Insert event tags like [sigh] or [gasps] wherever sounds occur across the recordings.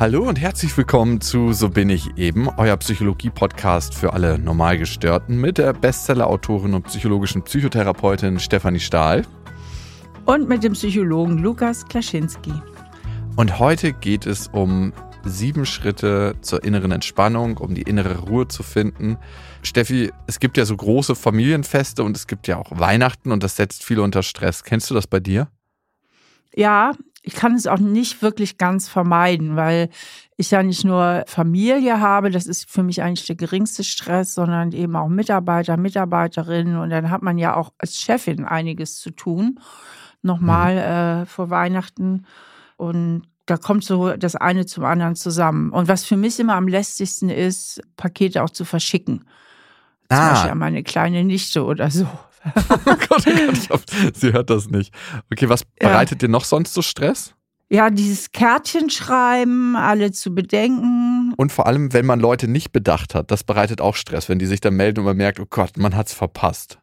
Hallo und herzlich willkommen zu So bin ich eben, euer Psychologie-Podcast für alle Normalgestörten mit der Bestseller-Autorin und psychologischen Psychotherapeutin Stefanie Stahl. Und mit dem Psychologen Lukas Klaschinski. Und heute geht es um sieben Schritte zur inneren Entspannung, um die innere Ruhe zu finden. Steffi, es gibt ja so große Familienfeste und es gibt ja auch Weihnachten und das setzt viele unter Stress. Kennst du das bei dir? Ja, ich kann es auch nicht wirklich ganz vermeiden, weil ich ja nicht nur Familie habe, das ist für mich eigentlich der geringste Stress, sondern eben auch Mitarbeiter, Mitarbeiterinnen und dann hat man ja auch als Chefin einiges zu tun, nochmal mhm. äh, vor Weihnachten und da kommt so das eine zum anderen zusammen. Und was für mich immer am lästigsten ist, Pakete auch zu verschicken. Ah. Zum Beispiel an meine kleine Nichte oder so. Oh Gott, oh Gott, ich hoffe, sie hört das nicht. Okay, was bereitet ja. dir noch sonst so Stress? Ja, dieses Kärtchen schreiben, alle zu bedenken. Und vor allem, wenn man Leute nicht bedacht hat, das bereitet auch Stress, wenn die sich dann melden und man merkt, oh Gott, man hat's verpasst.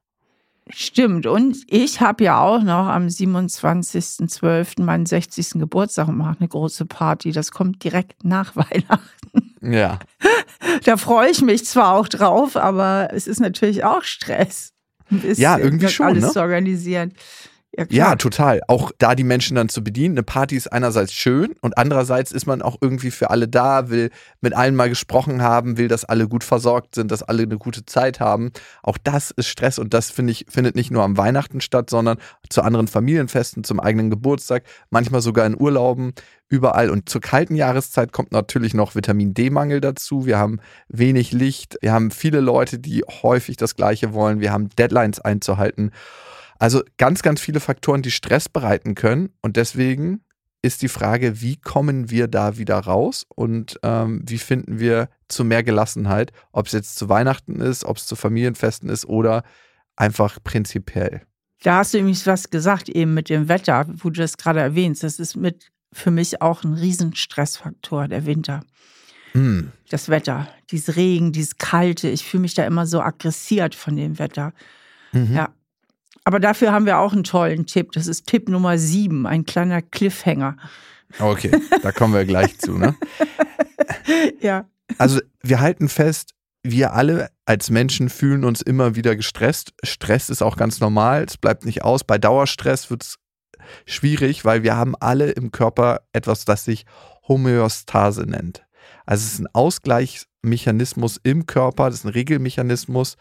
Stimmt. Und ich habe ja auch noch am 27.12. meinen 60. Geburtstag und mache eine große Party. Das kommt direkt nach [laughs] Weihnachten. Ja. Da freue ich mich zwar auch drauf, aber es ist natürlich auch Stress ja, irgendwie schon. Alles ne? zu organisieren. Ja, ja, total. Auch da die Menschen dann zu bedienen. Eine Party ist einerseits schön und andererseits ist man auch irgendwie für alle da, will mit allen mal gesprochen haben, will, dass alle gut versorgt sind, dass alle eine gute Zeit haben. Auch das ist Stress und das finde ich findet nicht nur am Weihnachten statt, sondern zu anderen Familienfesten, zum eigenen Geburtstag, manchmal sogar in Urlauben, überall. Und zur kalten Jahreszeit kommt natürlich noch Vitamin D-Mangel dazu. Wir haben wenig Licht, wir haben viele Leute, die häufig das Gleiche wollen, wir haben Deadlines einzuhalten. Also ganz, ganz viele Faktoren, die Stress bereiten können. Und deswegen ist die Frage, wie kommen wir da wieder raus und ähm, wie finden wir zu mehr Gelassenheit, ob es jetzt zu Weihnachten ist, ob es zu Familienfesten ist oder einfach prinzipiell. Da hast du nämlich was gesagt eben mit dem Wetter, wo du das gerade erwähnst. Das ist mit für mich auch ein Riesenstressfaktor, der Winter. Mm. Das Wetter, dieses Regen, dieses Kalte. Ich fühle mich da immer so aggressiert von dem Wetter. Mhm. Ja, aber dafür haben wir auch einen tollen Tipp. Das ist Tipp Nummer sieben, ein kleiner Cliffhanger. Okay, da kommen wir gleich zu, ne? [laughs] ja. Also wir halten fest, wir alle als Menschen fühlen uns immer wieder gestresst. Stress ist auch ganz normal, es bleibt nicht aus. Bei Dauerstress wird es schwierig, weil wir haben alle im Körper etwas, das sich Homöostase nennt. Also es ist ein Ausgleichsmechanismus im Körper, das ist ein Regelmechanismus,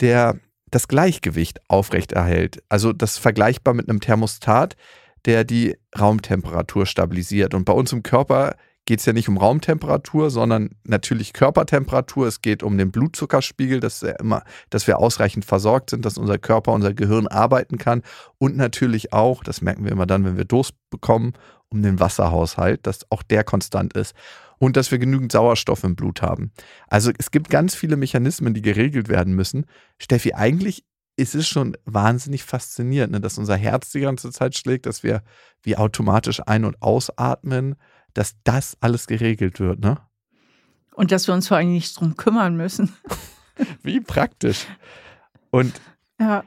der das Gleichgewicht aufrechterhält. Also das ist vergleichbar mit einem Thermostat, der die Raumtemperatur stabilisiert. Und bei uns im Körper geht es ja nicht um Raumtemperatur, sondern natürlich Körpertemperatur. Es geht um den Blutzuckerspiegel, dass, ja immer, dass wir ausreichend versorgt sind, dass unser Körper, unser Gehirn arbeiten kann. Und natürlich auch, das merken wir immer dann, wenn wir Durst bekommen, um den Wasserhaushalt, dass auch der konstant ist und dass wir genügend Sauerstoff im Blut haben. Also es gibt ganz viele Mechanismen, die geregelt werden müssen. Steffi, eigentlich ist es schon wahnsinnig faszinierend, ne, dass unser Herz die ganze Zeit schlägt, dass wir wie automatisch ein- und ausatmen, dass das alles geregelt wird, ne? Und dass wir uns vor allem nicht drum kümmern müssen. [laughs] wie praktisch. Und, ja.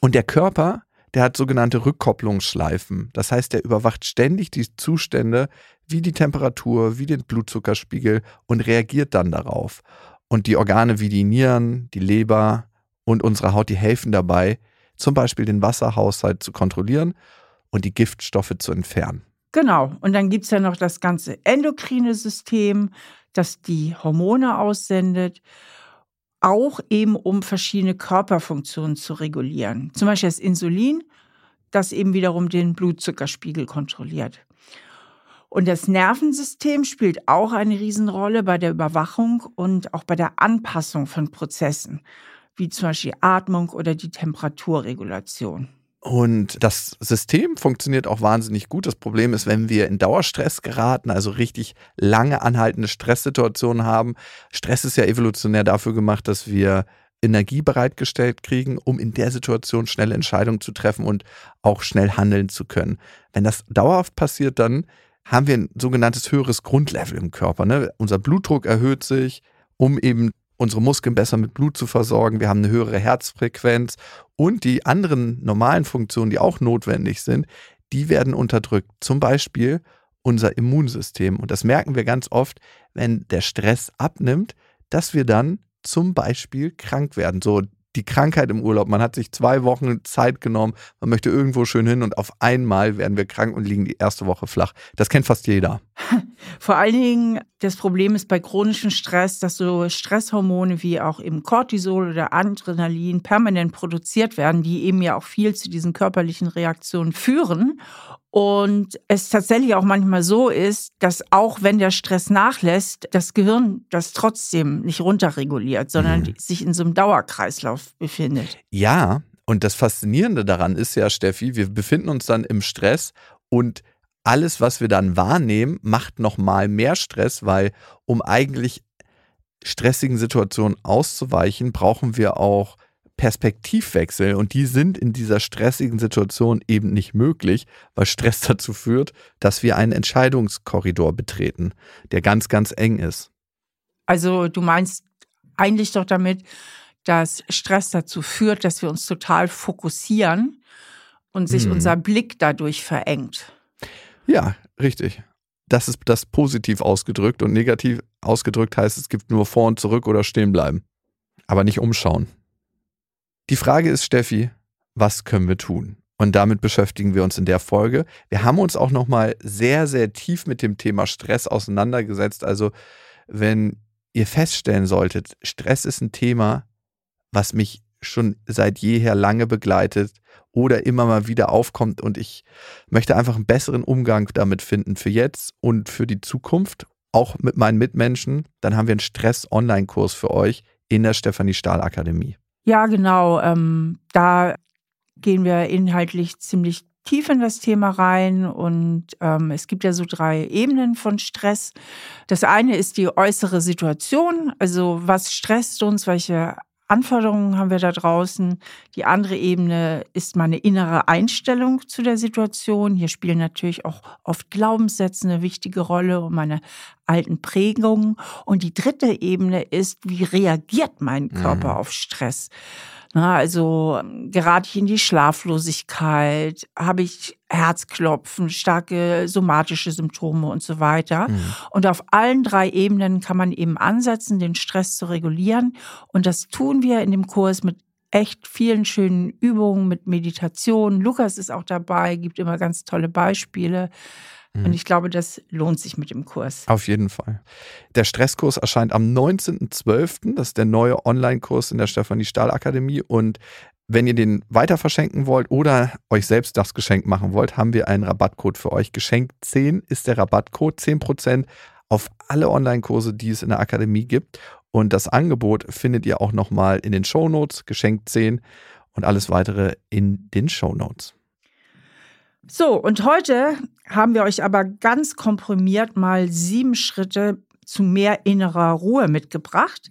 und der Körper, der hat sogenannte Rückkopplungsschleifen. Das heißt, der überwacht ständig die Zustände wie die Temperatur, wie den Blutzuckerspiegel und reagiert dann darauf. Und die Organe wie die Nieren, die Leber und unsere Haut, die helfen dabei, zum Beispiel den Wasserhaushalt zu kontrollieren und die Giftstoffe zu entfernen. Genau. Und dann gibt es ja noch das ganze endokrine System, das die Hormone aussendet, auch eben um verschiedene Körperfunktionen zu regulieren. Zum Beispiel das Insulin, das eben wiederum den Blutzuckerspiegel kontrolliert. Und das Nervensystem spielt auch eine Riesenrolle bei der Überwachung und auch bei der Anpassung von Prozessen, wie zum Beispiel Atmung oder die Temperaturregulation. Und das System funktioniert auch wahnsinnig gut. Das Problem ist, wenn wir in Dauerstress geraten, also richtig lange anhaltende Stresssituationen haben. Stress ist ja evolutionär dafür gemacht, dass wir Energie bereitgestellt kriegen, um in der Situation schnelle Entscheidungen zu treffen und auch schnell handeln zu können. Wenn das dauerhaft passiert, dann haben wir ein sogenanntes höheres Grundlevel im Körper. Ne? Unser Blutdruck erhöht sich, um eben unsere Muskeln besser mit Blut zu versorgen. Wir haben eine höhere Herzfrequenz und die anderen normalen Funktionen, die auch notwendig sind, die werden unterdrückt. Zum Beispiel unser Immunsystem. Und das merken wir ganz oft, wenn der Stress abnimmt, dass wir dann zum Beispiel krank werden. So die Krankheit im Urlaub. Man hat sich zwei Wochen Zeit genommen, man möchte irgendwo schön hin und auf einmal werden wir krank und liegen die erste Woche flach. Das kennt fast jeder. [laughs] Vor allen Dingen, das Problem ist bei chronischem Stress, dass so Stresshormone wie auch eben Cortisol oder Adrenalin permanent produziert werden, die eben ja auch viel zu diesen körperlichen Reaktionen führen. Und es tatsächlich auch manchmal so ist, dass auch wenn der Stress nachlässt, das Gehirn das trotzdem nicht runterreguliert, sondern mhm. sich in so einem Dauerkreislauf befindet. Ja, und das Faszinierende daran ist ja, Steffi, wir befinden uns dann im Stress und alles, was wir dann wahrnehmen, macht nochmal mehr Stress, weil um eigentlich stressigen Situationen auszuweichen, brauchen wir auch Perspektivwechsel und die sind in dieser stressigen Situation eben nicht möglich, weil Stress dazu führt, dass wir einen Entscheidungskorridor betreten, der ganz, ganz eng ist. Also du meinst eigentlich doch damit, dass Stress dazu führt, dass wir uns total fokussieren und sich hm. unser Blick dadurch verengt. Ja, richtig. Das ist das positiv ausgedrückt und negativ ausgedrückt heißt, es gibt nur vor und zurück oder stehen bleiben, aber nicht umschauen. Die Frage ist, Steffi, was können wir tun? Und damit beschäftigen wir uns in der Folge. Wir haben uns auch nochmal sehr, sehr tief mit dem Thema Stress auseinandergesetzt. Also, wenn ihr feststellen solltet, Stress ist ein Thema, was mich schon seit jeher lange begleitet oder immer mal wieder aufkommt und ich möchte einfach einen besseren Umgang damit finden für jetzt und für die Zukunft, auch mit meinen Mitmenschen, dann haben wir einen Stress-Online-Kurs für euch in der Stefanie Stahl Akademie. Ja, genau. Ähm, da gehen wir inhaltlich ziemlich tief in das Thema rein und ähm, es gibt ja so drei Ebenen von Stress. Das eine ist die äußere Situation, also was stresst uns, welche Anforderungen haben wir da draußen. Die andere Ebene ist meine innere Einstellung zu der Situation. Hier spielen natürlich auch oft Glaubenssätze eine wichtige Rolle und meine alten Prägungen. Und die dritte Ebene ist, wie reagiert mein Körper mhm. auf Stress? Na, also gerate ich in die Schlaflosigkeit, habe ich Herzklopfen, starke somatische Symptome und so weiter. Mhm. Und auf allen drei Ebenen kann man eben ansetzen, den Stress zu regulieren. Und das tun wir in dem Kurs mit echt vielen schönen Übungen, mit Meditation. Lukas ist auch dabei, gibt immer ganz tolle Beispiele. Mhm. Und ich glaube, das lohnt sich mit dem Kurs. Auf jeden Fall. Der Stresskurs erscheint am 19.12. Das ist der neue Online-Kurs in der Stefanie Stahl Akademie. Und wenn ihr den weiter verschenken wollt oder euch selbst das Geschenk machen wollt, haben wir einen Rabattcode für euch. Geschenk 10 ist der Rabattcode, 10% auf alle Online-Kurse, die es in der Akademie gibt. Und das Angebot findet ihr auch nochmal in den Show Notes, Geschenk 10 und alles weitere in den Show Notes. So, und heute haben wir euch aber ganz komprimiert mal sieben Schritte zu mehr innerer Ruhe mitgebracht.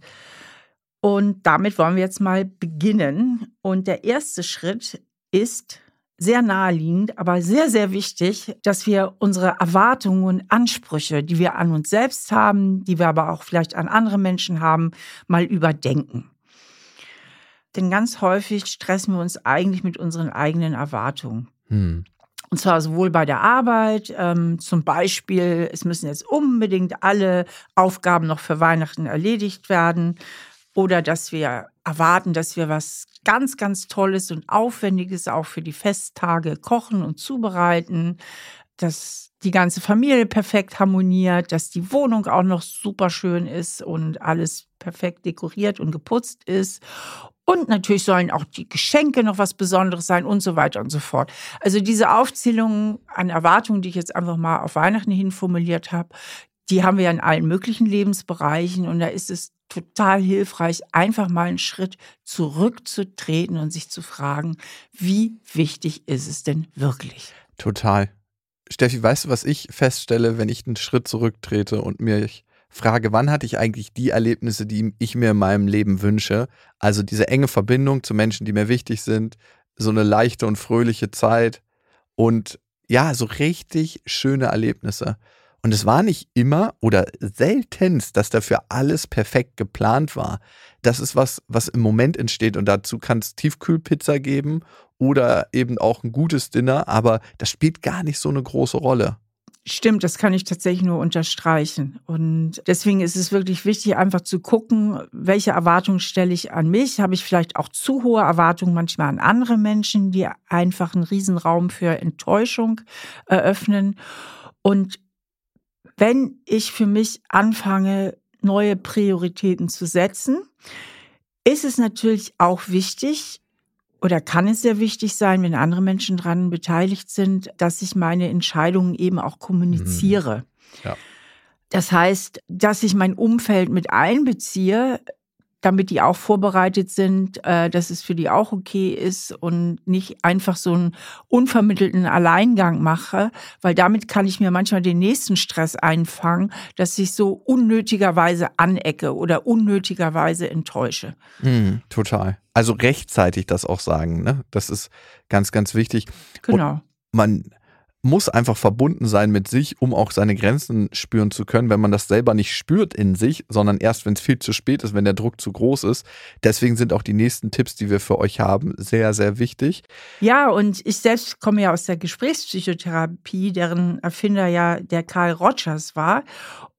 Und damit wollen wir jetzt mal beginnen. Und der erste Schritt ist sehr naheliegend, aber sehr, sehr wichtig, dass wir unsere Erwartungen und Ansprüche, die wir an uns selbst haben, die wir aber auch vielleicht an andere Menschen haben, mal überdenken. Denn ganz häufig stressen wir uns eigentlich mit unseren eigenen Erwartungen. Hm. Und zwar sowohl bei der Arbeit, ähm, zum Beispiel, es müssen jetzt unbedingt alle Aufgaben noch für Weihnachten erledigt werden. Oder dass wir erwarten, dass wir was ganz, ganz Tolles und Aufwendiges auch für die Festtage kochen und zubereiten. Dass die ganze Familie perfekt harmoniert, dass die Wohnung auch noch super schön ist und alles perfekt dekoriert und geputzt ist und natürlich sollen auch die Geschenke noch was Besonderes sein und so weiter und so fort. Also diese Aufzählung an Erwartungen, die ich jetzt einfach mal auf Weihnachten hin formuliert habe, die haben wir in allen möglichen Lebensbereichen. Und da ist es total hilfreich, einfach mal einen Schritt zurückzutreten und sich zu fragen, wie wichtig ist es denn wirklich? Total. Steffi, weißt du, was ich feststelle, wenn ich einen Schritt zurücktrete und mir frage, wann hatte ich eigentlich die Erlebnisse, die ich mir in meinem Leben wünsche? Also diese enge Verbindung zu Menschen, die mir wichtig sind, so eine leichte und fröhliche Zeit und ja, so richtig schöne Erlebnisse. Und es war nicht immer oder seltenst, dass dafür alles perfekt geplant war. Das ist was, was im Moment entsteht und dazu kann es Tiefkühlpizza geben oder eben auch ein gutes Dinner, aber das spielt gar nicht so eine große Rolle. Stimmt, das kann ich tatsächlich nur unterstreichen. Und deswegen ist es wirklich wichtig, einfach zu gucken, welche Erwartungen stelle ich an mich? Habe ich vielleicht auch zu hohe Erwartungen manchmal an andere Menschen, die einfach einen Riesenraum für Enttäuschung eröffnen? Und wenn ich für mich anfange, neue Prioritäten zu setzen, ist es natürlich auch wichtig, oder kann es sehr wichtig sein, wenn andere Menschen daran beteiligt sind, dass ich meine Entscheidungen eben auch kommuniziere. Mhm. Ja. Das heißt, dass ich mein Umfeld mit einbeziehe, damit die auch vorbereitet sind, äh, dass es für die auch okay ist und nicht einfach so einen unvermittelten Alleingang mache, weil damit kann ich mir manchmal den nächsten Stress einfangen, dass ich so unnötigerweise anecke oder unnötigerweise enttäusche. Mm, total. Also rechtzeitig das auch sagen, ne? Das ist ganz, ganz wichtig. Genau. Und man muss einfach verbunden sein mit sich, um auch seine Grenzen spüren zu können, wenn man das selber nicht spürt in sich, sondern erst, wenn es viel zu spät ist, wenn der Druck zu groß ist. Deswegen sind auch die nächsten Tipps, die wir für euch haben, sehr, sehr wichtig. Ja, und ich selbst komme ja aus der Gesprächspsychotherapie, deren Erfinder ja der Karl Rogers war.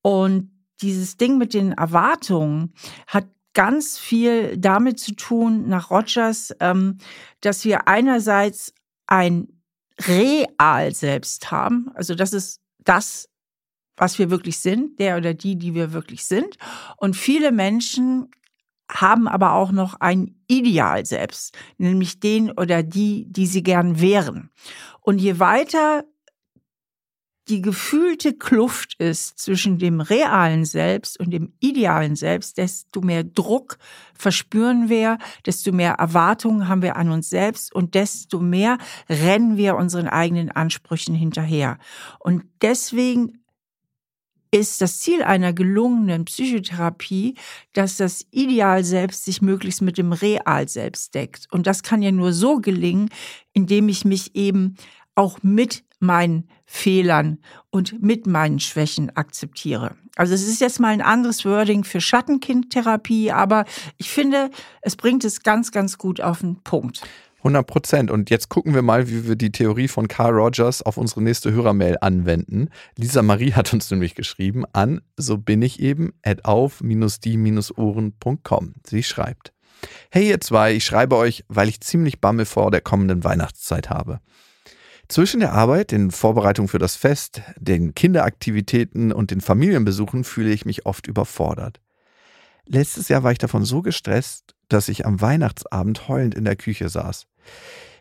Und dieses Ding mit den Erwartungen hat ganz viel damit zu tun, nach Rogers, ähm, dass wir einerseits ein real selbst haben. Also das ist das, was wir wirklich sind, der oder die, die wir wirklich sind. Und viele Menschen haben aber auch noch ein Ideal selbst, nämlich den oder die, die sie gern wären. Und je weiter die gefühlte Kluft ist zwischen dem realen Selbst und dem idealen Selbst, desto mehr Druck verspüren wir, desto mehr Erwartungen haben wir an uns selbst und desto mehr rennen wir unseren eigenen Ansprüchen hinterher. Und deswegen ist das Ziel einer gelungenen Psychotherapie, dass das Ideal selbst sich möglichst mit dem Real selbst deckt. Und das kann ja nur so gelingen, indem ich mich eben auch mit meinen Fehlern und mit meinen Schwächen akzeptiere. Also es ist jetzt mal ein anderes Wording für Schattenkindtherapie, aber ich finde, es bringt es ganz, ganz gut auf den Punkt. 100 Prozent. Und jetzt gucken wir mal, wie wir die Theorie von Carl Rogers auf unsere nächste Hörermail anwenden. Lisa Marie hat uns nämlich geschrieben an so bin ich eben at auf-die-ohren.com. Sie schreibt: Hey ihr zwei, ich schreibe euch, weil ich ziemlich Bammel vor der kommenden Weihnachtszeit habe. Zwischen der Arbeit, den Vorbereitungen für das Fest, den Kinderaktivitäten und den Familienbesuchen fühle ich mich oft überfordert. Letztes Jahr war ich davon so gestresst, dass ich am Weihnachtsabend heulend in der Küche saß.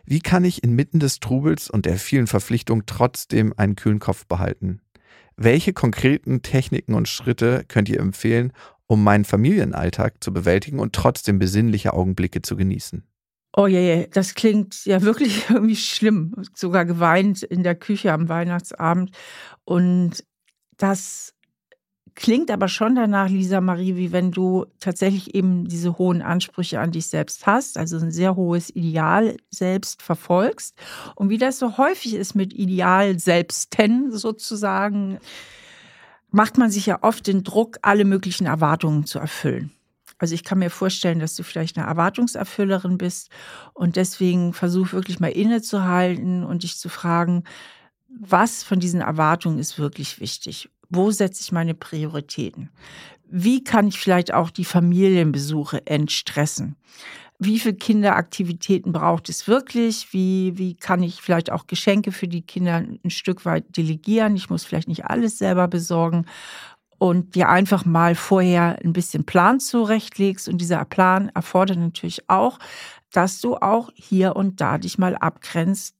Wie kann ich inmitten des Trubels und der vielen Verpflichtungen trotzdem einen kühlen Kopf behalten? Welche konkreten Techniken und Schritte könnt ihr empfehlen, um meinen Familienalltag zu bewältigen und trotzdem besinnliche Augenblicke zu genießen? Oh je, das klingt ja wirklich [laughs] irgendwie schlimm. Sogar geweint in der Küche am Weihnachtsabend. Und das klingt aber schon danach, Lisa Marie, wie wenn du tatsächlich eben diese hohen Ansprüche an dich selbst hast, also ein sehr hohes Ideal selbst verfolgst. Und wie das so häufig ist mit Ideal selbsten sozusagen, macht man sich ja oft den Druck, alle möglichen Erwartungen zu erfüllen. Also ich kann mir vorstellen, dass du vielleicht eine Erwartungserfüllerin bist und deswegen versuch wirklich mal innezuhalten und dich zu fragen, was von diesen Erwartungen ist wirklich wichtig? Wo setze ich meine Prioritäten? Wie kann ich vielleicht auch die Familienbesuche entstressen? Wie viele Kinderaktivitäten braucht es wirklich? Wie, wie kann ich vielleicht auch Geschenke für die Kinder ein Stück weit delegieren? Ich muss vielleicht nicht alles selber besorgen und dir einfach mal vorher ein bisschen Plan zurechtlegst. Und dieser Plan erfordert natürlich auch, dass du auch hier und da dich mal abgrenzt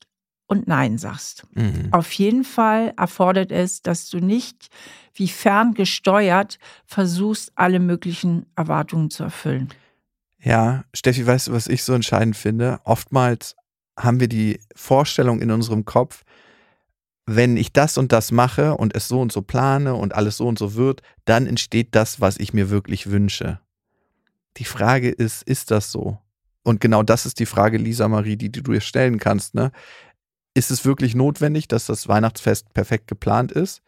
und Nein sagst. Mhm. Auf jeden Fall erfordert es, dass du nicht wie ferngesteuert versuchst, alle möglichen Erwartungen zu erfüllen. Ja, Steffi, weißt du, was ich so entscheidend finde? Oftmals haben wir die Vorstellung in unserem Kopf, wenn ich das und das mache und es so und so plane und alles so und so wird, dann entsteht das, was ich mir wirklich wünsche. Die Frage ist, ist das so? Und genau das ist die Frage, Lisa Marie, die, die du dir stellen kannst. Ne? Ist es wirklich notwendig, dass das Weihnachtsfest perfekt geplant ist?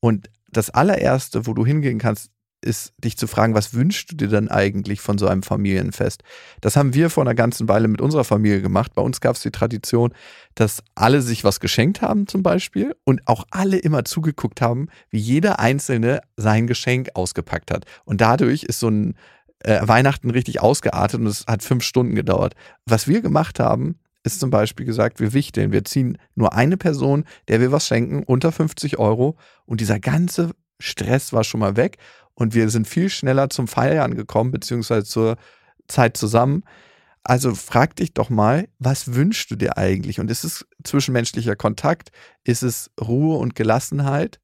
Und das allererste, wo du hingehen kannst, ist, dich zu fragen, was wünschst du dir denn eigentlich von so einem Familienfest? Das haben wir vor einer ganzen Weile mit unserer Familie gemacht. Bei uns gab es die Tradition, dass alle sich was geschenkt haben zum Beispiel und auch alle immer zugeguckt haben, wie jeder Einzelne sein Geschenk ausgepackt hat. Und dadurch ist so ein äh, Weihnachten richtig ausgeartet und es hat fünf Stunden gedauert. Was wir gemacht haben, ist zum Beispiel gesagt, wir wichteln, wir ziehen nur eine Person, der wir was schenken, unter 50 Euro und dieser ganze Stress war schon mal weg und wir sind viel schneller zum Feiern gekommen, beziehungsweise zur Zeit zusammen. Also frag dich doch mal, was wünschst du dir eigentlich? Und ist es zwischenmenschlicher Kontakt? Ist es Ruhe und Gelassenheit?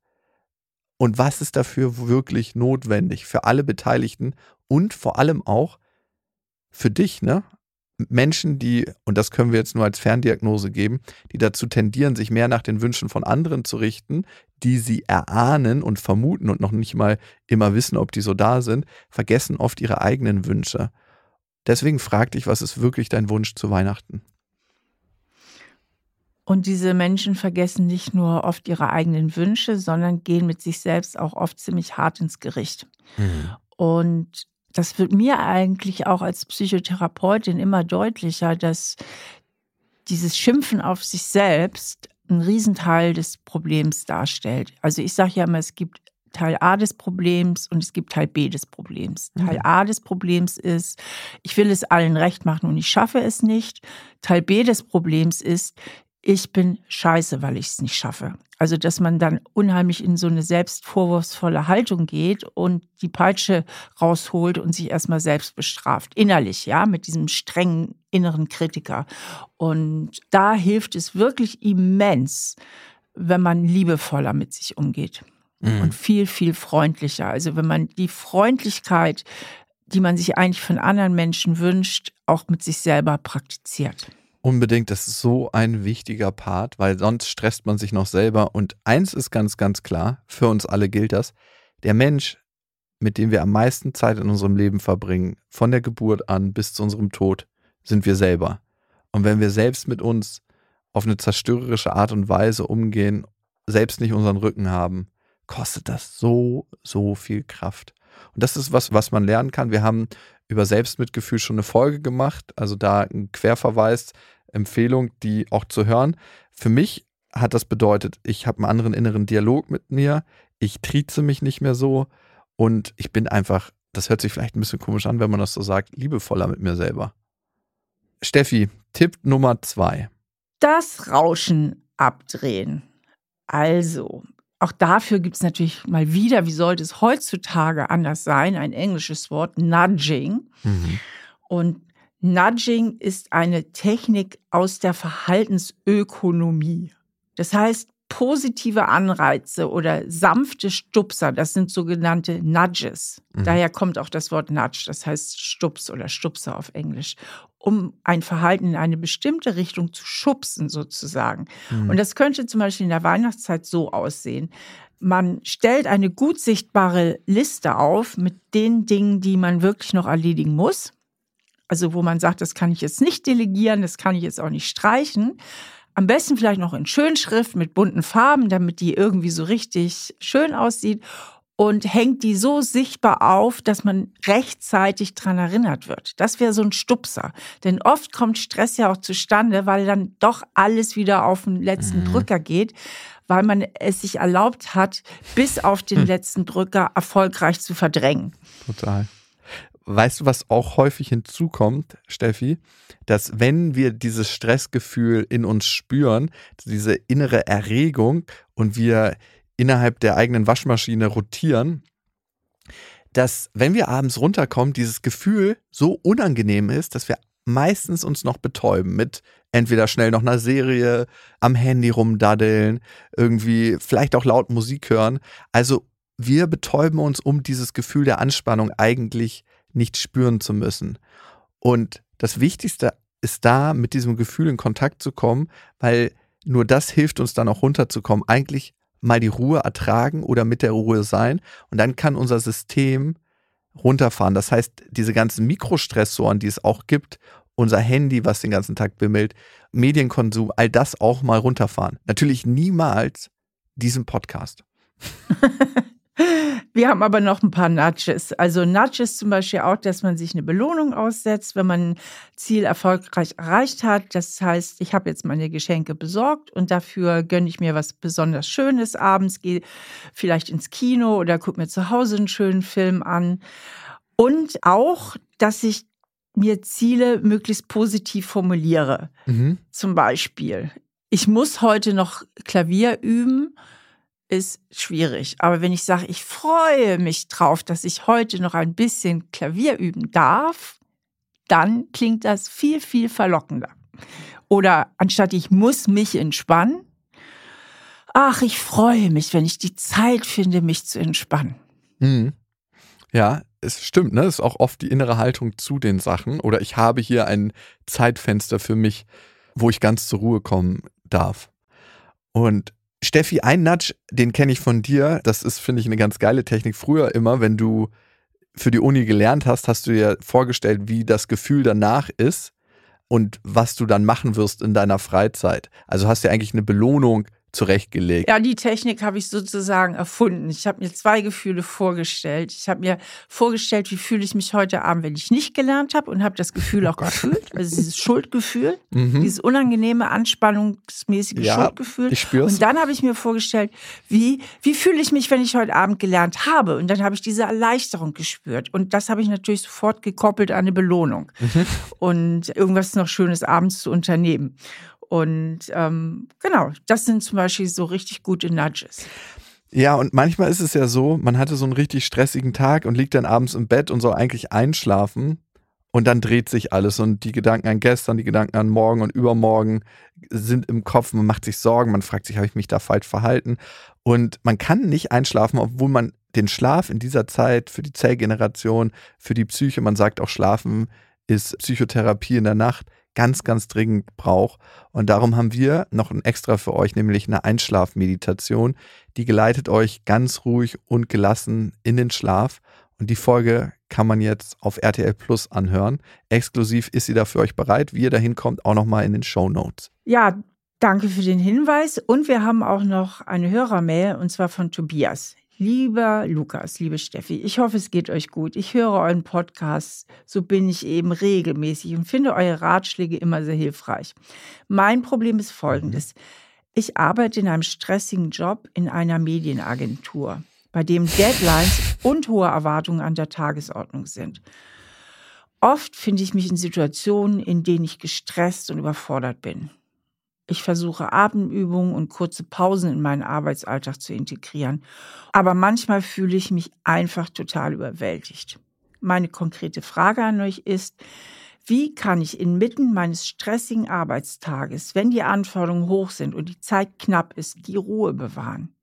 Und was ist dafür wirklich notwendig für alle Beteiligten und vor allem auch für dich, ne? Menschen, die, und das können wir jetzt nur als Ferndiagnose geben, die dazu tendieren, sich mehr nach den Wünschen von anderen zu richten, die sie erahnen und vermuten und noch nicht mal immer wissen, ob die so da sind, vergessen oft ihre eigenen Wünsche. Deswegen frag dich, was ist wirklich dein Wunsch zu Weihnachten? Und diese Menschen vergessen nicht nur oft ihre eigenen Wünsche, sondern gehen mit sich selbst auch oft ziemlich hart ins Gericht. Mhm. Und das wird mir eigentlich auch als Psychotherapeutin immer deutlicher, dass dieses Schimpfen auf sich selbst ein Riesenteil des Problems darstellt. Also ich sage ja immer, es gibt Teil A des Problems und es gibt Teil B des Problems. Mhm. Teil A des Problems ist, ich will es allen recht machen und ich schaffe es nicht. Teil B des Problems ist, ich bin scheiße, weil ich es nicht schaffe. Also, dass man dann unheimlich in so eine selbstvorwurfsvolle Haltung geht und die Peitsche rausholt und sich erstmal selbst bestraft, innerlich, ja, mit diesem strengen inneren Kritiker. Und da hilft es wirklich immens, wenn man liebevoller mit sich umgeht mhm. und viel, viel freundlicher. Also, wenn man die Freundlichkeit, die man sich eigentlich von anderen Menschen wünscht, auch mit sich selber praktiziert. Unbedingt, das ist so ein wichtiger Part, weil sonst stresst man sich noch selber. Und eins ist ganz, ganz klar, für uns alle gilt das, der Mensch, mit dem wir am meisten Zeit in unserem Leben verbringen, von der Geburt an bis zu unserem Tod, sind wir selber. Und wenn wir selbst mit uns auf eine zerstörerische Art und Weise umgehen, selbst nicht unseren Rücken haben, kostet das so, so viel Kraft. Und das ist was, was man lernen kann. Wir haben über Selbstmitgefühl schon eine Folge gemacht. Also da ein Querverweis, Empfehlung, die auch zu hören. Für mich hat das bedeutet, ich habe einen anderen inneren Dialog mit mir. Ich trieze mich nicht mehr so und ich bin einfach, das hört sich vielleicht ein bisschen komisch an, wenn man das so sagt, liebevoller mit mir selber. Steffi, Tipp Nummer zwei. Das Rauschen abdrehen. Also, auch dafür gibt es natürlich mal wieder, wie sollte es heutzutage anders sein, ein englisches Wort, Nudging. Mhm. Und Nudging ist eine Technik aus der Verhaltensökonomie. Das heißt, positive Anreize oder sanfte Stupser, das sind sogenannte Nudges. Mhm. Daher kommt auch das Wort Nudge, das heißt Stups oder Stupser auf Englisch, um ein Verhalten in eine bestimmte Richtung zu schubsen sozusagen. Mhm. Und das könnte zum Beispiel in der Weihnachtszeit so aussehen. Man stellt eine gut sichtbare Liste auf mit den Dingen, die man wirklich noch erledigen muss. Also wo man sagt, das kann ich jetzt nicht delegieren, das kann ich jetzt auch nicht streichen. Am besten vielleicht noch in Schönschrift mit bunten Farben, damit die irgendwie so richtig schön aussieht und hängt die so sichtbar auf, dass man rechtzeitig dran erinnert wird. Das wäre so ein Stupser. Denn oft kommt Stress ja auch zustande, weil dann doch alles wieder auf den letzten mhm. Drücker geht, weil man es sich erlaubt hat, bis auf den hm. letzten Drücker erfolgreich zu verdrängen. Total. Weißt du, was auch häufig hinzukommt, Steffi? Dass wenn wir dieses Stressgefühl in uns spüren, diese innere Erregung und wir innerhalb der eigenen Waschmaschine rotieren, dass wenn wir abends runterkommen, dieses Gefühl so unangenehm ist, dass wir meistens uns noch betäuben mit entweder schnell noch einer Serie, am Handy rumdaddeln, irgendwie vielleicht auch laut Musik hören. Also wir betäuben uns, um dieses Gefühl der Anspannung eigentlich nicht spüren zu müssen. Und das Wichtigste ist da, mit diesem Gefühl in Kontakt zu kommen, weil nur das hilft uns dann auch runterzukommen. Eigentlich mal die Ruhe ertragen oder mit der Ruhe sein. Und dann kann unser System runterfahren. Das heißt, diese ganzen Mikrostressoren, die es auch gibt, unser Handy, was den ganzen Tag bimmelt, Medienkonsum, all das auch mal runterfahren. Natürlich niemals diesen Podcast. [laughs] Wir haben aber noch ein paar Nudges. Also Nudges zum Beispiel auch, dass man sich eine Belohnung aussetzt, wenn man ein Ziel erfolgreich erreicht hat. Das heißt, ich habe jetzt meine Geschenke besorgt und dafür gönne ich mir was besonders Schönes abends, gehe vielleicht ins Kino oder gucke mir zu Hause einen schönen Film an. Und auch, dass ich mir Ziele möglichst positiv formuliere. Mhm. Zum Beispiel, ich muss heute noch Klavier üben ist schwierig. Aber wenn ich sage, ich freue mich drauf, dass ich heute noch ein bisschen Klavier üben darf, dann klingt das viel, viel verlockender. Oder anstatt ich muss mich entspannen, ach, ich freue mich, wenn ich die Zeit finde, mich zu entspannen. Mhm. Ja, es stimmt, ne? Es ist auch oft die innere Haltung zu den Sachen. Oder ich habe hier ein Zeitfenster für mich, wo ich ganz zur Ruhe kommen darf. Und Steffi, ein Nudge, den kenne ich von dir. Das ist, finde ich, eine ganz geile Technik. Früher immer, wenn du für die Uni gelernt hast, hast du dir vorgestellt, wie das Gefühl danach ist und was du dann machen wirst in deiner Freizeit. Also hast du eigentlich eine Belohnung zurechtgelegt. Ja, die Technik habe ich sozusagen erfunden. Ich habe mir zwei Gefühle vorgestellt. Ich habe mir vorgestellt, wie fühle ich mich heute Abend, wenn ich nicht gelernt habe und habe das Gefühl [laughs] auch oh gefühlt, also dieses Schuldgefühl, mhm. dieses unangenehme, anspannungsmäßige ja, Schuldgefühl. Ich spür's. Und dann habe ich mir vorgestellt, wie, wie fühle ich mich, wenn ich heute Abend gelernt habe? Und dann habe ich diese Erleichterung gespürt. Und das habe ich natürlich sofort gekoppelt an eine Belohnung. Mhm. Und irgendwas noch Schönes abends zu unternehmen. Und ähm, genau, das sind zum Beispiel so richtig gute Nudges. Ja, und manchmal ist es ja so, man hatte so einen richtig stressigen Tag und liegt dann abends im Bett und soll eigentlich einschlafen. Und dann dreht sich alles und die Gedanken an gestern, die Gedanken an morgen und übermorgen sind im Kopf. Man macht sich Sorgen, man fragt sich, habe ich mich da falsch verhalten? Und man kann nicht einschlafen, obwohl man den Schlaf in dieser Zeit für die Zellgeneration, für die Psyche, man sagt auch Schlafen ist Psychotherapie in der Nacht, ganz, ganz dringend braucht. Und darum haben wir noch ein extra für euch, nämlich eine Einschlafmeditation. Die geleitet euch ganz ruhig und gelassen in den Schlaf. Und die Folge kann man jetzt auf RTL Plus anhören. Exklusiv ist sie da für euch bereit. Wie ihr dahin kommt, auch nochmal in den Show Notes. Ja, danke für den Hinweis. Und wir haben auch noch eine Hörermail und zwar von Tobias. Lieber Lukas, liebe Steffi, ich hoffe, es geht euch gut. Ich höre euren Podcast, so bin ich eben regelmäßig und finde eure Ratschläge immer sehr hilfreich. Mein Problem ist folgendes. Ich arbeite in einem stressigen Job in einer Medienagentur, bei dem Deadlines und hohe Erwartungen an der Tagesordnung sind. Oft finde ich mich in Situationen, in denen ich gestresst und überfordert bin. Ich versuche Atemübungen und kurze Pausen in meinen Arbeitsalltag zu integrieren. Aber manchmal fühle ich mich einfach total überwältigt. Meine konkrete Frage an euch ist, wie kann ich inmitten meines stressigen Arbeitstages, wenn die Anforderungen hoch sind und die Zeit knapp ist, die Ruhe bewahren?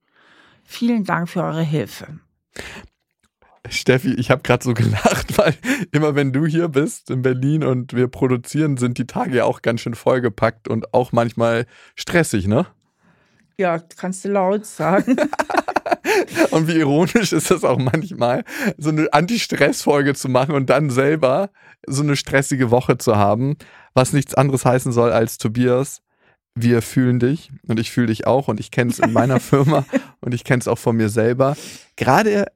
Vielen Dank für eure Hilfe. Steffi, ich habe gerade so gelacht, [laughs] weil immer wenn du hier bist in Berlin und wir produzieren, sind die Tage ja auch ganz schön vollgepackt und auch manchmal stressig, ne? Ja, kannst du laut sagen. [laughs] [laughs] und wie ironisch ist das auch manchmal, so eine Anti-Stress-Folge zu machen und dann selber so eine stressige Woche zu haben, was nichts anderes heißen soll als Tobias. Wir fühlen dich und ich fühle dich auch und ich kenne es in meiner Firma und ich kenne es auch von mir selber. Gerade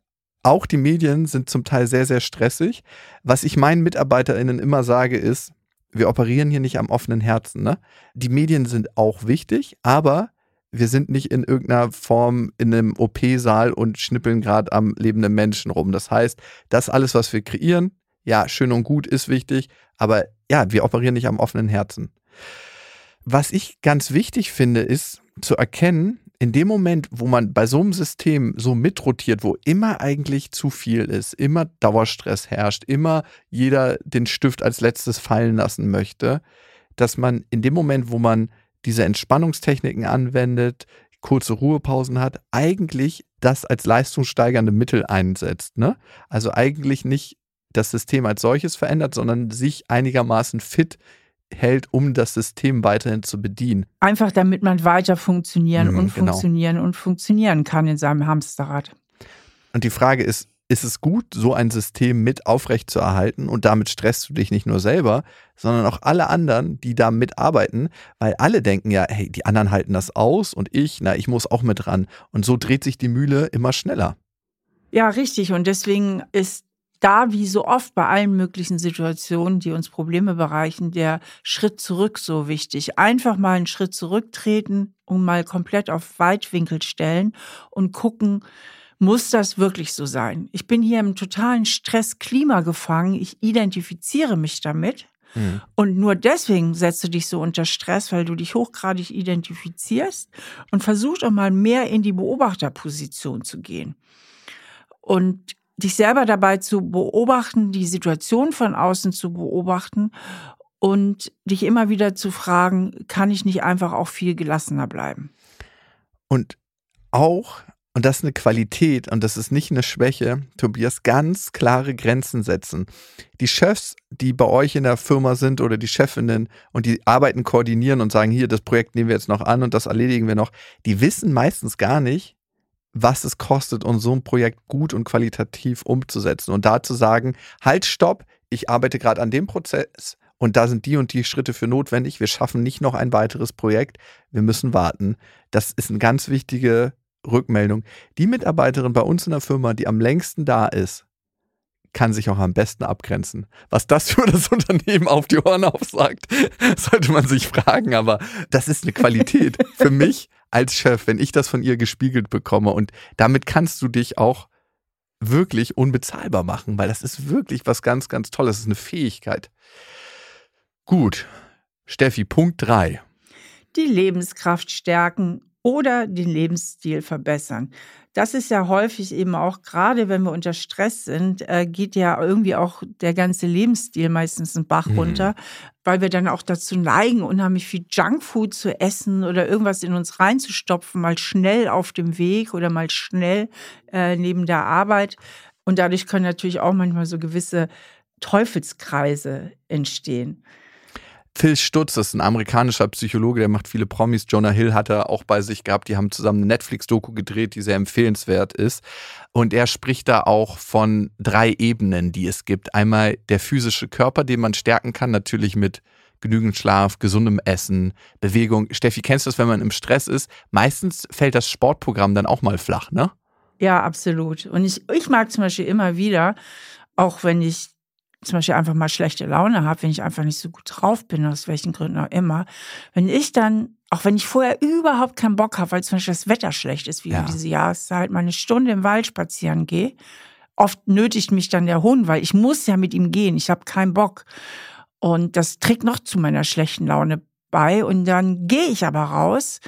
auch die Medien sind zum Teil sehr, sehr stressig. Was ich meinen MitarbeiterInnen immer sage, ist, wir operieren hier nicht am offenen Herzen. Ne? Die Medien sind auch wichtig, aber wir sind nicht in irgendeiner Form in einem OP-Saal und schnippeln gerade am lebenden Menschen rum. Das heißt, das alles, was wir kreieren, ja, schön und gut ist wichtig, aber ja, wir operieren nicht am offenen Herzen. Was ich ganz wichtig finde, ist zu erkennen, in dem Moment, wo man bei so einem System so mitrotiert, wo immer eigentlich zu viel ist, immer Dauerstress herrscht, immer jeder den Stift als letztes fallen lassen möchte, dass man in dem Moment, wo man diese Entspannungstechniken anwendet, kurze Ruhepausen hat, eigentlich das als leistungssteigernde Mittel einsetzt. Ne? Also eigentlich nicht das System als solches verändert, sondern sich einigermaßen fit hält, um das System weiterhin zu bedienen. Einfach damit man weiter funktionieren mhm, und genau. funktionieren und funktionieren kann in seinem Hamsterrad. Und die Frage ist, ist es gut, so ein System mit aufrechtzuerhalten und damit stresst du dich nicht nur selber, sondern auch alle anderen, die da mitarbeiten, weil alle denken ja, hey, die anderen halten das aus und ich, na, ich muss auch mit ran. Und so dreht sich die Mühle immer schneller. Ja, richtig. Und deswegen ist da wie so oft bei allen möglichen Situationen, die uns Probleme bereichen, der Schritt zurück so wichtig. Einfach mal einen Schritt zurücktreten und mal komplett auf Weitwinkel stellen und gucken, muss das wirklich so sein? Ich bin hier im totalen Stressklima gefangen. Ich identifiziere mich damit. Mhm. Und nur deswegen setzt du dich so unter Stress, weil du dich hochgradig identifizierst und versuchst auch mal mehr in die Beobachterposition zu gehen. Und dich selber dabei zu beobachten, die Situation von außen zu beobachten und dich immer wieder zu fragen, kann ich nicht einfach auch viel gelassener bleiben? Und auch, und das ist eine Qualität und das ist nicht eine Schwäche, Tobias, ganz klare Grenzen setzen. Die Chefs, die bei euch in der Firma sind oder die Chefinnen und die Arbeiten koordinieren und sagen, hier, das Projekt nehmen wir jetzt noch an und das erledigen wir noch, die wissen meistens gar nicht, was es kostet, um so ein Projekt gut und qualitativ umzusetzen. Und da zu sagen, halt, stopp, ich arbeite gerade an dem Prozess und da sind die und die Schritte für notwendig. Wir schaffen nicht noch ein weiteres Projekt. Wir müssen warten. Das ist eine ganz wichtige Rückmeldung. Die Mitarbeiterin bei uns in der Firma, die am längsten da ist, kann sich auch am besten abgrenzen. Was das für das [laughs] Unternehmen auf die Ohren aufsagt, [laughs] sollte man sich fragen, aber das ist eine Qualität für mich als Chef, wenn ich das von ihr gespiegelt bekomme und damit kannst du dich auch wirklich unbezahlbar machen, weil das ist wirklich was ganz, ganz Tolles. Das ist eine Fähigkeit. Gut. Steffi, Punkt 3. Die Lebenskraft stärken oder den Lebensstil verbessern das ist ja häufig eben auch, gerade wenn wir unter Stress sind, äh, geht ja irgendwie auch der ganze Lebensstil meistens einen Bach mhm. runter, weil wir dann auch dazu neigen, unheimlich viel Junkfood zu essen oder irgendwas in uns reinzustopfen, mal schnell auf dem Weg oder mal schnell äh, neben der Arbeit. Und dadurch können natürlich auch manchmal so gewisse Teufelskreise entstehen. Phil Stutz, das ist ein amerikanischer Psychologe, der macht viele Promis. Jonah Hill hat er auch bei sich gehabt. Die haben zusammen eine Netflix-Doku gedreht, die sehr empfehlenswert ist. Und er spricht da auch von drei Ebenen, die es gibt. Einmal der physische Körper, den man stärken kann, natürlich mit genügend Schlaf, gesundem Essen, Bewegung. Steffi, kennst du das, wenn man im Stress ist? Meistens fällt das Sportprogramm dann auch mal flach, ne? Ja, absolut. Und ich, ich mag zum Beispiel immer wieder, auch wenn ich zum Beispiel einfach mal schlechte Laune habe, wenn ich einfach nicht so gut drauf bin, aus welchen Gründen auch immer, wenn ich dann, auch wenn ich vorher überhaupt keinen Bock habe, weil zum Beispiel das Wetter schlecht ist, wie ja. diese Jahreszeit, mal eine Stunde im Wald spazieren gehe, oft nötigt mich dann der Hund, weil ich muss ja mit ihm gehen, ich habe keinen Bock. Und das trägt noch zu meiner schlechten Laune bei. Und dann gehe ich aber raus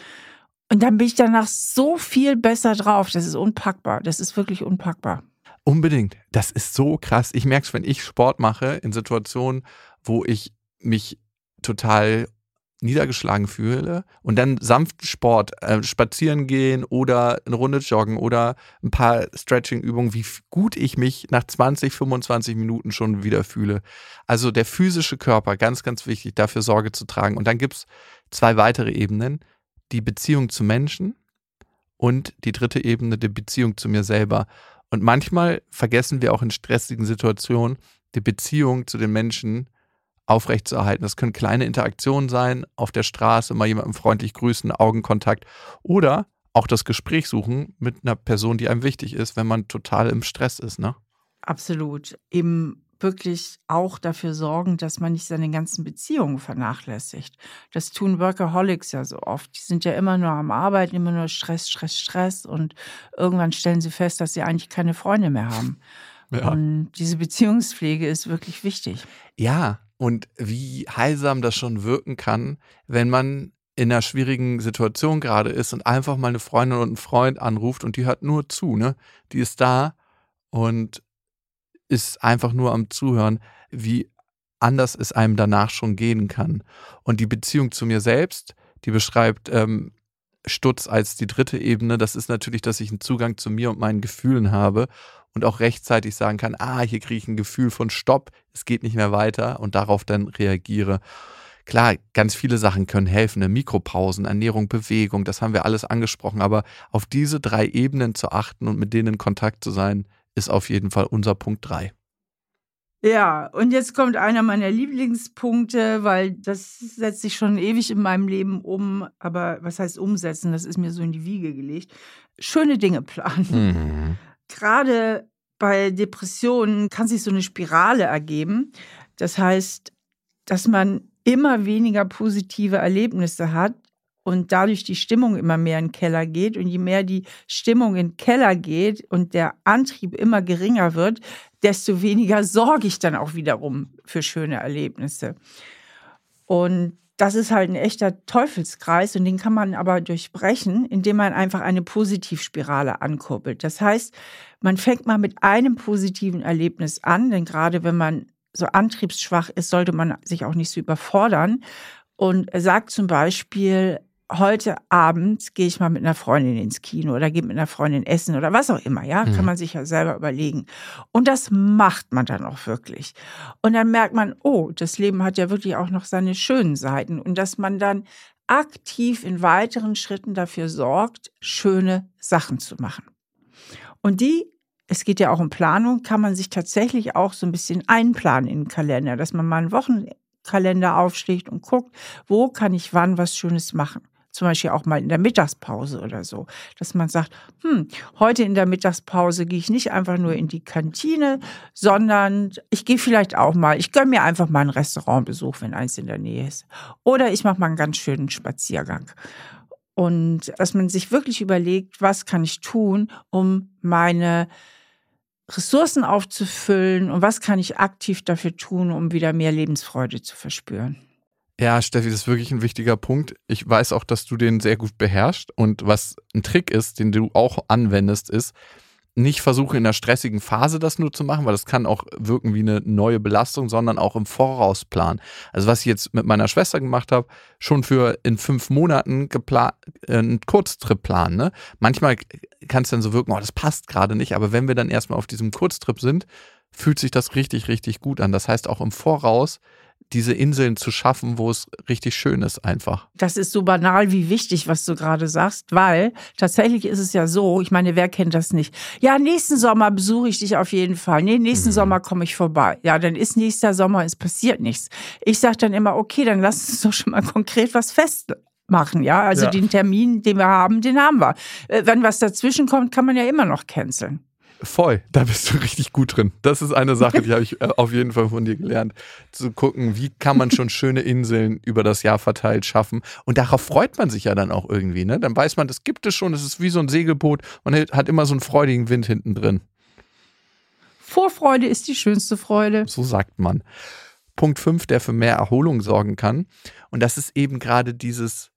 und dann bin ich danach so viel besser drauf. Das ist unpackbar. Das ist wirklich unpackbar. Unbedingt. Das ist so krass. Ich merke es, wenn ich Sport mache, in Situationen, wo ich mich total niedergeschlagen fühle und dann sanft Sport, äh, spazieren gehen oder eine Runde joggen oder ein paar Stretching-Übungen, wie gut ich mich nach 20, 25 Minuten schon wieder fühle. Also der physische Körper, ganz, ganz wichtig, dafür Sorge zu tragen. Und dann gibt es zwei weitere Ebenen, die Beziehung zu Menschen und die dritte Ebene, die Beziehung zu mir selber. Und manchmal vergessen wir auch in stressigen Situationen, die Beziehung zu den Menschen aufrechtzuerhalten. Das können kleine Interaktionen sein, auf der Straße mal jemandem freundlich grüßen, Augenkontakt oder auch das Gespräch suchen mit einer Person, die einem wichtig ist, wenn man total im Stress ist, ne? Absolut. Eben wirklich auch dafür sorgen, dass man nicht seine ganzen Beziehungen vernachlässigt. Das tun Workaholics ja so oft. Die sind ja immer nur am Arbeiten, immer nur Stress, Stress, Stress und irgendwann stellen sie fest, dass sie eigentlich keine Freunde mehr haben. Ja. Und diese Beziehungspflege ist wirklich wichtig. Ja, und wie heilsam das schon wirken kann, wenn man in einer schwierigen Situation gerade ist und einfach mal eine Freundin und einen Freund anruft und die hört nur zu, ne? Die ist da und ist einfach nur am Zuhören, wie anders es einem danach schon gehen kann. Und die Beziehung zu mir selbst, die beschreibt ähm, Stutz als die dritte Ebene. Das ist natürlich, dass ich einen Zugang zu mir und meinen Gefühlen habe und auch rechtzeitig sagen kann, ah, hier kriege ich ein Gefühl von Stopp, es geht nicht mehr weiter und darauf dann reagiere. Klar, ganz viele Sachen können helfen, ne? Mikropausen, Ernährung, Bewegung, das haben wir alles angesprochen, aber auf diese drei Ebenen zu achten und mit denen in Kontakt zu sein, ist auf jeden Fall unser Punkt 3. Ja, und jetzt kommt einer meiner Lieblingspunkte, weil das setzt sich schon ewig in meinem Leben um. Aber was heißt umsetzen? Das ist mir so in die Wiege gelegt. Schöne Dinge planen. Mhm. gerade bei Depressionen kann sich so eine Spirale ergeben. Das heißt, dass man immer weniger positive Erlebnisse hat und dadurch die Stimmung immer mehr in den Keller geht. Und je mehr die Stimmung in den Keller geht und der Antrieb immer geringer wird, desto weniger sorge ich dann auch wiederum für schöne Erlebnisse. Und das ist halt ein echter Teufelskreis und den kann man aber durchbrechen, indem man einfach eine Positivspirale ankurbelt. Das heißt, man fängt mal mit einem positiven Erlebnis an, denn gerade wenn man so antriebsschwach ist, sollte man sich auch nicht so überfordern und sagt zum Beispiel, heute Abend gehe ich mal mit einer Freundin ins Kino oder gehe mit einer Freundin essen oder was auch immer, ja, mhm. kann man sich ja selber überlegen. Und das macht man dann auch wirklich. Und dann merkt man, oh, das Leben hat ja wirklich auch noch seine schönen Seiten und dass man dann aktiv in weiteren Schritten dafür sorgt, schöne Sachen zu machen. Und die es geht ja auch um Planung, kann man sich tatsächlich auch so ein bisschen einplanen in den Kalender, dass man mal einen Wochenkalender aufschlägt und guckt, wo kann ich wann was Schönes machen. Zum Beispiel auch mal in der Mittagspause oder so. Dass man sagt, hm, heute in der Mittagspause gehe ich nicht einfach nur in die Kantine, sondern ich gehe vielleicht auch mal, ich gönne mir einfach mal einen Restaurantbesuch, wenn eins in der Nähe ist. Oder ich mache mal einen ganz schönen Spaziergang. Und dass man sich wirklich überlegt, was kann ich tun, um meine Ressourcen aufzufüllen und was kann ich aktiv dafür tun, um wieder mehr Lebensfreude zu verspüren. Ja, Steffi, das ist wirklich ein wichtiger Punkt. Ich weiß auch, dass du den sehr gut beherrschst. Und was ein Trick ist, den du auch anwendest, ist, nicht versuche in einer stressigen Phase das nur zu machen, weil das kann auch wirken wie eine neue Belastung, sondern auch im Vorausplan. Also was ich jetzt mit meiner Schwester gemacht habe, schon für in fünf Monaten äh, einen Kurztrip planen. Ne? Manchmal kann es dann so wirken, oh, das passt gerade nicht, aber wenn wir dann erstmal auf diesem Kurztrip sind, fühlt sich das richtig, richtig gut an. Das heißt auch im Voraus diese Inseln zu schaffen, wo es richtig schön ist einfach. Das ist so banal wie wichtig, was du gerade sagst, weil tatsächlich ist es ja so, ich meine, wer kennt das nicht? Ja, nächsten Sommer besuche ich dich auf jeden Fall. Nee, nächsten mhm. Sommer komme ich vorbei. Ja, dann ist nächster Sommer, es passiert nichts. Ich sage dann immer, okay, dann lass uns [laughs] doch schon mal konkret was festmachen, ja. Also ja. den Termin, den wir haben, den haben wir. Äh, wenn was dazwischen kommt, kann man ja immer noch canceln. Voll, da bist du richtig gut drin. Das ist eine Sache, die habe ich äh, auf jeden Fall von dir gelernt. Zu gucken, wie kann man schon schöne Inseln über das Jahr verteilt schaffen. Und darauf freut man sich ja dann auch irgendwie. Ne? Dann weiß man, das gibt es schon, es ist wie so ein Segelboot. Man hat immer so einen freudigen Wind hinten drin. Vorfreude ist die schönste Freude. So sagt man. Punkt 5, der für mehr Erholung sorgen kann. Und das ist eben gerade dieses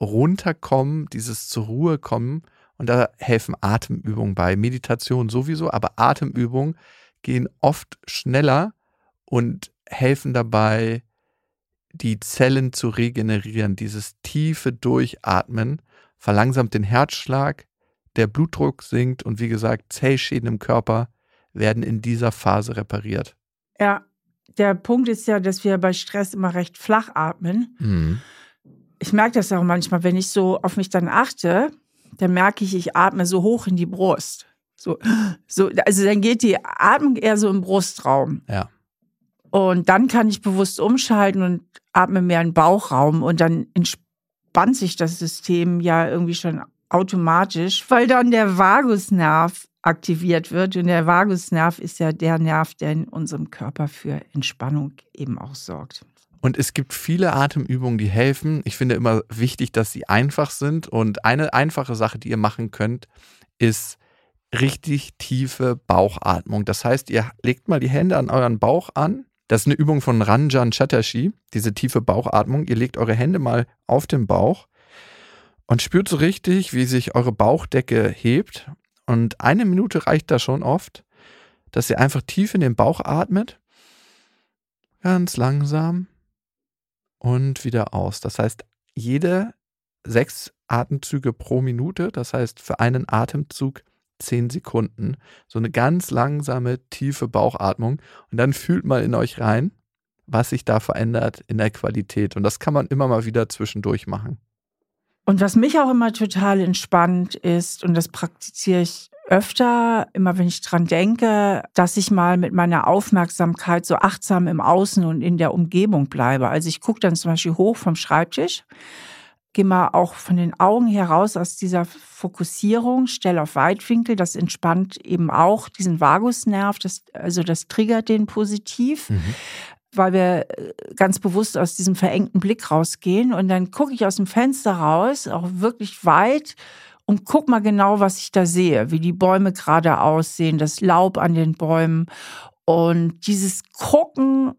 Runterkommen, dieses zur Ruhe kommen und da helfen Atemübungen bei. Meditation sowieso, aber Atemübungen gehen oft schneller und helfen dabei, die Zellen zu regenerieren. Dieses tiefe Durchatmen verlangsamt den Herzschlag, der Blutdruck sinkt und wie gesagt, Zellschäden im Körper werden in dieser Phase repariert. Ja, der Punkt ist ja, dass wir bei Stress immer recht flach atmen. Mhm. Ich merke das auch manchmal, wenn ich so auf mich dann achte, dann merke ich, ich atme so hoch in die Brust. So, [gasps] so, also dann geht die Atmung eher so im Brustraum. Ja. Und dann kann ich bewusst umschalten und atme mehr in den Bauchraum und dann entspannt sich das System ja irgendwie schon automatisch, weil dann der Vagusnerv aktiviert wird. Und der Vagusnerv ist ja der Nerv, der in unserem Körper für Entspannung eben auch sorgt. Und es gibt viele Atemübungen, die helfen. Ich finde immer wichtig, dass sie einfach sind. Und eine einfache Sache, die ihr machen könnt, ist richtig tiefe Bauchatmung. Das heißt, ihr legt mal die Hände an euren Bauch an. Das ist eine Übung von Ranjan Chatterjee, diese tiefe Bauchatmung. Ihr legt eure Hände mal auf den Bauch und spürt so richtig, wie sich eure Bauchdecke hebt. Und eine Minute reicht da schon oft, dass ihr einfach tief in den Bauch atmet. Ganz langsam und wieder aus. Das heißt, jede sechs Atemzüge pro Minute, das heißt für einen Atemzug zehn Sekunden. So eine ganz langsame, tiefe Bauchatmung. Und dann fühlt mal in euch rein, was sich da verändert in der Qualität. Und das kann man immer mal wieder zwischendurch machen. Und was mich auch immer total entspannt ist, und das praktiziere ich öfter, immer wenn ich dran denke, dass ich mal mit meiner Aufmerksamkeit so achtsam im Außen und in der Umgebung bleibe. Also ich gucke dann zum Beispiel hoch vom Schreibtisch, geh mal auch von den Augen heraus aus dieser Fokussierung, stell auf Weitwinkel, das entspannt eben auch diesen Vagusnerv, das, also das triggert den positiv. Mhm weil wir äh, ganz bewusst aus diesem verengten Blick rausgehen. Und dann gucke ich aus dem Fenster raus, auch wirklich weit, und guck mal genau, was ich da sehe, wie die Bäume gerade aussehen, das Laub an den Bäumen. Und dieses Gucken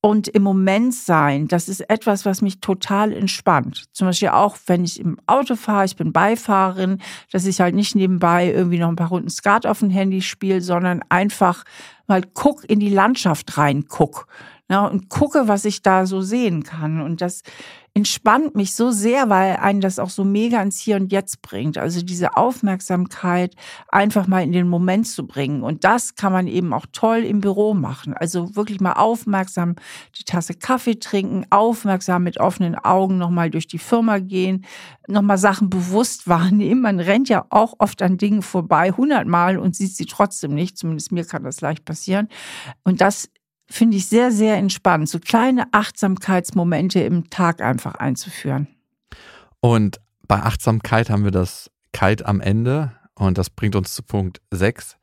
und im Moment sein, das ist etwas, was mich total entspannt. Zum Beispiel auch, wenn ich im Auto fahre, ich bin Beifahrerin, dass ich halt nicht nebenbei irgendwie noch ein paar Runden Skat auf dem Handy spiele, sondern einfach mal guck in die Landschaft rein, guck. Ja, und gucke, was ich da so sehen kann. Und das entspannt mich so sehr, weil einen das auch so mega ins Hier und Jetzt bringt. Also diese Aufmerksamkeit einfach mal in den Moment zu bringen. Und das kann man eben auch toll im Büro machen. Also wirklich mal aufmerksam die Tasse Kaffee trinken, aufmerksam mit offenen Augen nochmal durch die Firma gehen, nochmal Sachen bewusst [laughs] wahrnehmen. Man rennt ja auch oft an Dingen vorbei, hundertmal und sieht sie trotzdem nicht. Zumindest mir kann das leicht passieren. Und das finde ich sehr, sehr entspannt, so kleine Achtsamkeitsmomente im Tag einfach einzuführen. Und bei Achtsamkeit haben wir das Kalt am Ende und das bringt uns zu Punkt 6,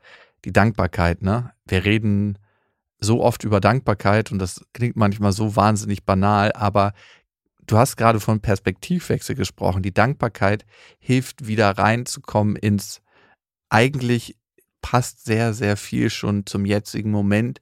die Dankbarkeit. Ne? Wir reden so oft über Dankbarkeit und das klingt manchmal so wahnsinnig banal, aber du hast gerade von Perspektivwechsel gesprochen. Die Dankbarkeit hilft wieder reinzukommen ins eigentlich passt sehr, sehr viel schon zum jetzigen Moment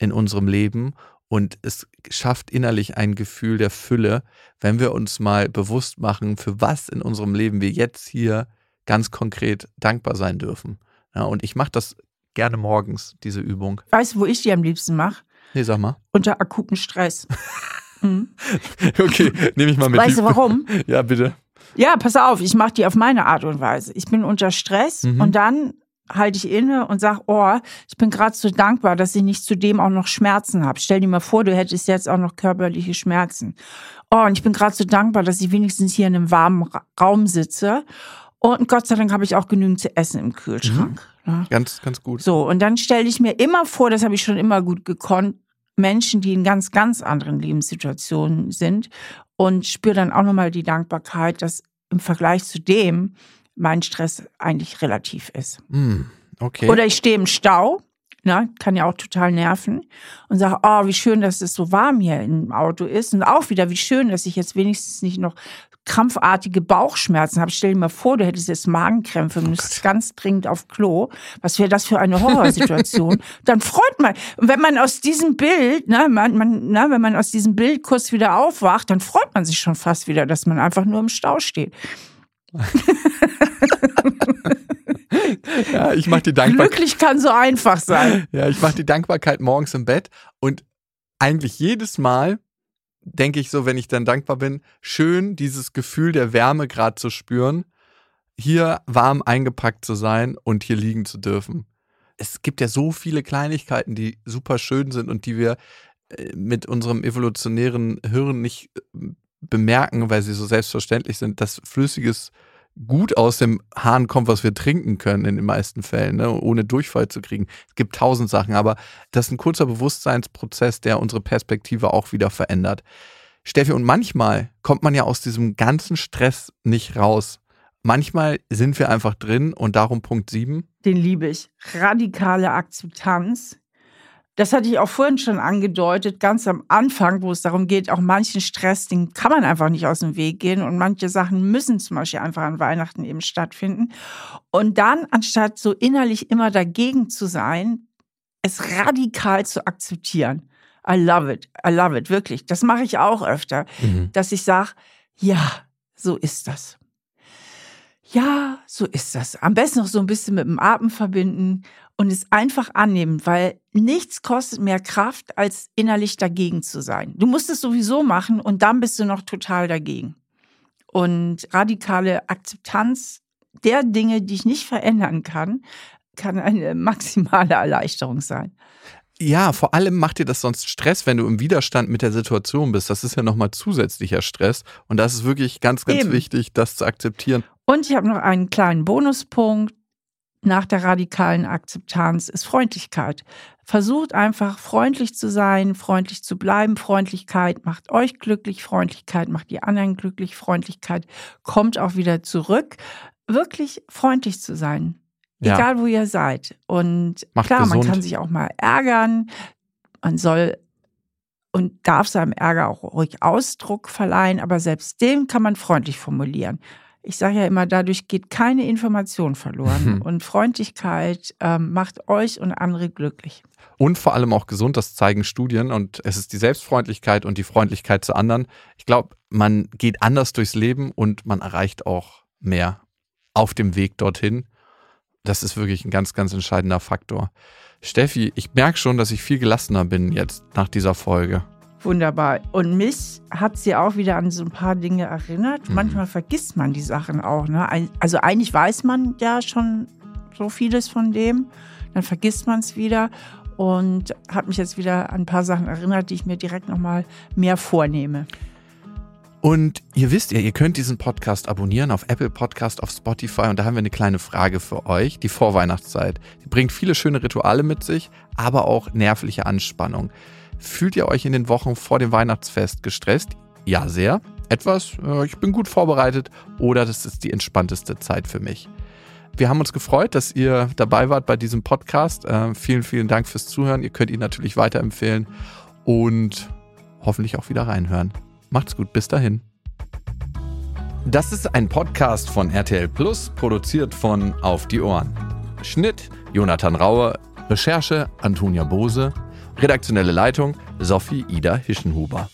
in unserem Leben und es schafft innerlich ein Gefühl der Fülle, wenn wir uns mal bewusst machen, für was in unserem Leben wir jetzt hier ganz konkret dankbar sein dürfen. Ja, und ich mache das gerne morgens, diese Übung. Weißt du, wo ich die am liebsten mache? Nee, sag mal. Unter akuten Stress. [laughs] mhm. Okay, nehme ich mal mit. Weißt du warum? Ja, bitte. Ja, pass auf, ich mache die auf meine Art und Weise. Ich bin unter Stress mhm. und dann halte ich inne und sage, oh, ich bin gerade so dankbar, dass ich nicht zudem auch noch Schmerzen habe. Stell dir mal vor, du hättest jetzt auch noch körperliche Schmerzen. Oh, und ich bin gerade so dankbar, dass ich wenigstens hier in einem warmen Raum sitze. Und Gott sei Dank habe ich auch genügend zu essen im Kühlschrank. Mhm. Ja. Ganz, ganz gut. So, und dann stelle ich mir immer vor, das habe ich schon immer gut gekonnt, Menschen, die in ganz, ganz anderen Lebenssituationen sind und spüre dann auch nochmal die Dankbarkeit, dass im Vergleich zu dem, mein Stress eigentlich relativ ist. Mm, okay. Oder ich stehe im Stau, ne, kann ja auch total nerven, und sage, oh, wie schön, dass es so warm hier im Auto ist. Und auch wieder, wie schön, dass ich jetzt wenigstens nicht noch krampfartige Bauchschmerzen habe. Stell dir mal vor, du hättest jetzt Magenkrämpfe, oh müsstest ganz dringend auf Klo. Was wäre das für eine Horrorsituation? [laughs] Dann freut man. Und wenn man aus diesem Bild, ne, man, man, ne, wenn man aus diesem Bild kurz wieder aufwacht, dann freut man sich schon fast wieder, dass man einfach nur im Stau steht. [laughs] [laughs] ja, ich mache die Dankbarkeit. Glücklich kann so einfach sein. [laughs] Ja, ich mache die Dankbarkeit morgens im Bett und eigentlich jedes Mal denke ich so, wenn ich dann dankbar bin, schön dieses Gefühl der Wärme gerade zu spüren, hier warm eingepackt zu sein und hier liegen zu dürfen. Es gibt ja so viele Kleinigkeiten, die super schön sind und die wir äh, mit unserem evolutionären Hirn nicht äh, bemerken, weil sie so selbstverständlich sind, dass flüssiges gut aus dem Hahn kommt, was wir trinken können in den meisten Fällen, ne, ohne Durchfall zu kriegen. Es gibt tausend Sachen, aber das ist ein kurzer Bewusstseinsprozess, der unsere Perspektive auch wieder verändert. Steffi, und manchmal kommt man ja aus diesem ganzen Stress nicht raus. Manchmal sind wir einfach drin und darum Punkt 7. Den liebe ich. Radikale Akzeptanz das hatte ich auch vorhin schon angedeutet, ganz am Anfang, wo es darum geht, auch manchen Stress, den kann man einfach nicht aus dem Weg gehen und manche Sachen müssen zum Beispiel einfach an Weihnachten eben stattfinden. Und dann, anstatt so innerlich immer dagegen zu sein, es radikal zu akzeptieren. I love it, I love it, wirklich. Das mache ich auch öfter, mhm. dass ich sage, ja, so ist das. Ja, so ist das. Am besten noch so ein bisschen mit dem Atem verbinden und es einfach annehmen, weil nichts kostet mehr Kraft, als innerlich dagegen zu sein. Du musst es sowieso machen und dann bist du noch total dagegen. Und radikale Akzeptanz der Dinge, die ich nicht verändern kann, kann eine [laughs] maximale Erleichterung sein. Ja, vor allem macht dir das sonst Stress, wenn du im Widerstand mit der Situation bist. Das ist ja nochmal zusätzlicher Stress. Und das ist wirklich ganz, ganz Eben. wichtig, das zu akzeptieren. Und ich habe noch einen kleinen Bonuspunkt nach der radikalen Akzeptanz ist Freundlichkeit. Versucht einfach freundlich zu sein, freundlich zu bleiben. Freundlichkeit macht euch glücklich, Freundlichkeit macht die anderen glücklich, Freundlichkeit kommt auch wieder zurück. Wirklich freundlich zu sein. Ja. Egal wo ihr seid. Und macht klar, gesund. man kann sich auch mal ärgern. Man soll und darf seinem Ärger auch ruhig Ausdruck verleihen, aber selbst dem kann man freundlich formulieren. Ich sage ja immer, dadurch geht keine Information verloren. Mhm. Und Freundlichkeit ähm, macht euch und andere glücklich. Und vor allem auch gesund, das zeigen Studien. Und es ist die Selbstfreundlichkeit und die Freundlichkeit zu anderen. Ich glaube, man geht anders durchs Leben und man erreicht auch mehr auf dem Weg dorthin. Das ist wirklich ein ganz, ganz entscheidender Faktor. Steffi, ich merke schon, dass ich viel gelassener bin jetzt nach dieser Folge. Wunderbar. Und mich hat sie auch wieder an so ein paar Dinge erinnert. Mhm. Manchmal vergisst man die Sachen auch. Ne? Also eigentlich weiß man ja schon so vieles von dem. Dann vergisst man es wieder und hat mich jetzt wieder an ein paar Sachen erinnert, die ich mir direkt nochmal mehr vornehme. Und ihr wisst ja, ihr könnt diesen Podcast abonnieren auf Apple Podcast, auf Spotify und da haben wir eine kleine Frage für euch. Die Vorweihnachtszeit. Die bringt viele schöne Rituale mit sich, aber auch nervliche Anspannung. Fühlt ihr euch in den Wochen vor dem Weihnachtsfest gestresst? Ja, sehr. Etwas, äh, ich bin gut vorbereitet oder das ist die entspannteste Zeit für mich. Wir haben uns gefreut, dass ihr dabei wart bei diesem Podcast. Äh, vielen, vielen Dank fürs Zuhören. Ihr könnt ihn natürlich weiterempfehlen und hoffentlich auch wieder reinhören. Macht's gut, bis dahin. Das ist ein Podcast von RTL Plus, produziert von Auf die Ohren. Schnitt Jonathan Rauer, Recherche Antonia Bose, redaktionelle Leitung Sophie Ida Hischenhuber.